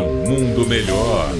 um mundo melhor.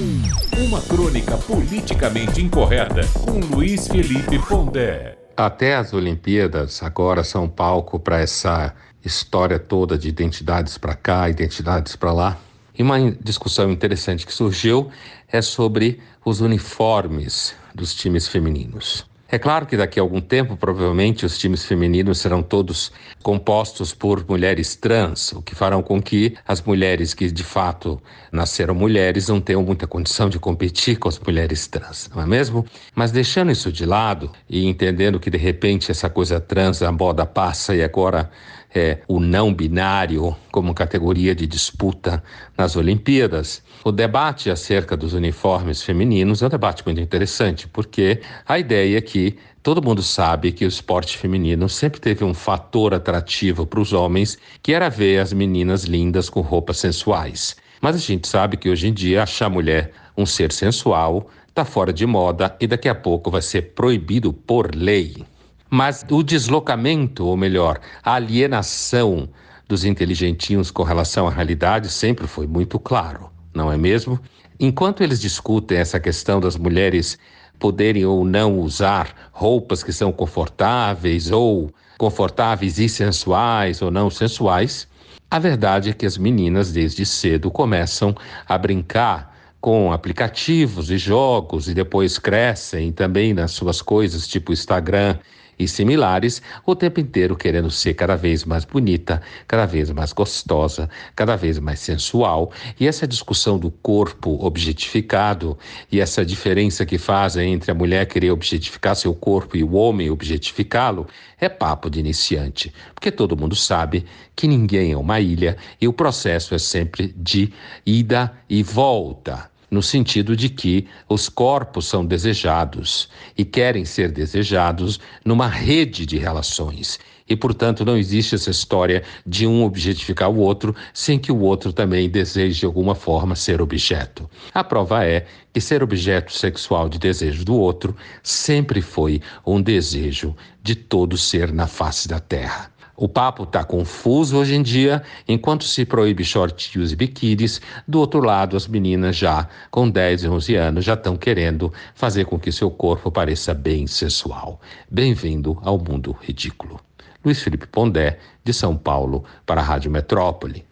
Uma crônica politicamente incorreta com Luiz Felipe Pondé. Até as Olimpíadas agora são palco para essa história toda de identidades para cá, identidades para lá. E uma discussão interessante que surgiu é sobre os uniformes dos times femininos. É claro que daqui a algum tempo, provavelmente, os times femininos serão todos compostos por mulheres trans, o que farão com que as mulheres que de fato nasceram mulheres não tenham muita condição de competir com as mulheres trans, não é mesmo? Mas deixando isso de lado e entendendo que de repente essa coisa trans, a moda passa e agora é, o não binário como categoria de disputa nas Olimpíadas. O debate acerca dos uniformes femininos é um debate muito interessante, porque a ideia é que todo mundo sabe que o esporte feminino sempre teve um fator atrativo para os homens, que era ver as meninas lindas com roupas sensuais. Mas a gente sabe que hoje em dia achar mulher um ser sensual está fora de moda e daqui a pouco vai ser proibido por lei. Mas o deslocamento, ou melhor, a alienação dos inteligentinhos com relação à realidade sempre foi muito claro, não é mesmo? Enquanto eles discutem essa questão das mulheres poderem ou não usar roupas que são confortáveis ou confortáveis e sensuais ou não sensuais, a verdade é que as meninas desde cedo começam a brincar com aplicativos e jogos e depois crescem também nas suas coisas tipo Instagram e similares, o tempo inteiro querendo ser cada vez mais bonita, cada vez mais gostosa, cada vez mais sensual. E essa discussão do corpo objetificado e essa diferença que fazem entre a mulher querer objetificar seu corpo e o homem objetificá-lo é papo de iniciante, porque todo mundo sabe que ninguém é uma ilha e o processo é sempre de ida e volta no sentido de que os corpos são desejados e querem ser desejados numa rede de relações. E, portanto, não existe essa história de um objetificar o outro sem que o outro também deseje de alguma forma ser objeto. A prova é que ser objeto sexual de desejo do outro sempre foi um desejo de todo ser na face da Terra. O papo está confuso hoje em dia, enquanto se proíbe shortinhos e biquínis, do outro lado as meninas já com 10 e 11 anos já estão querendo fazer com que seu corpo pareça bem sensual. Bem-vindo ao mundo ridículo. Luiz Felipe Pondé, de São Paulo, para a Rádio Metrópole.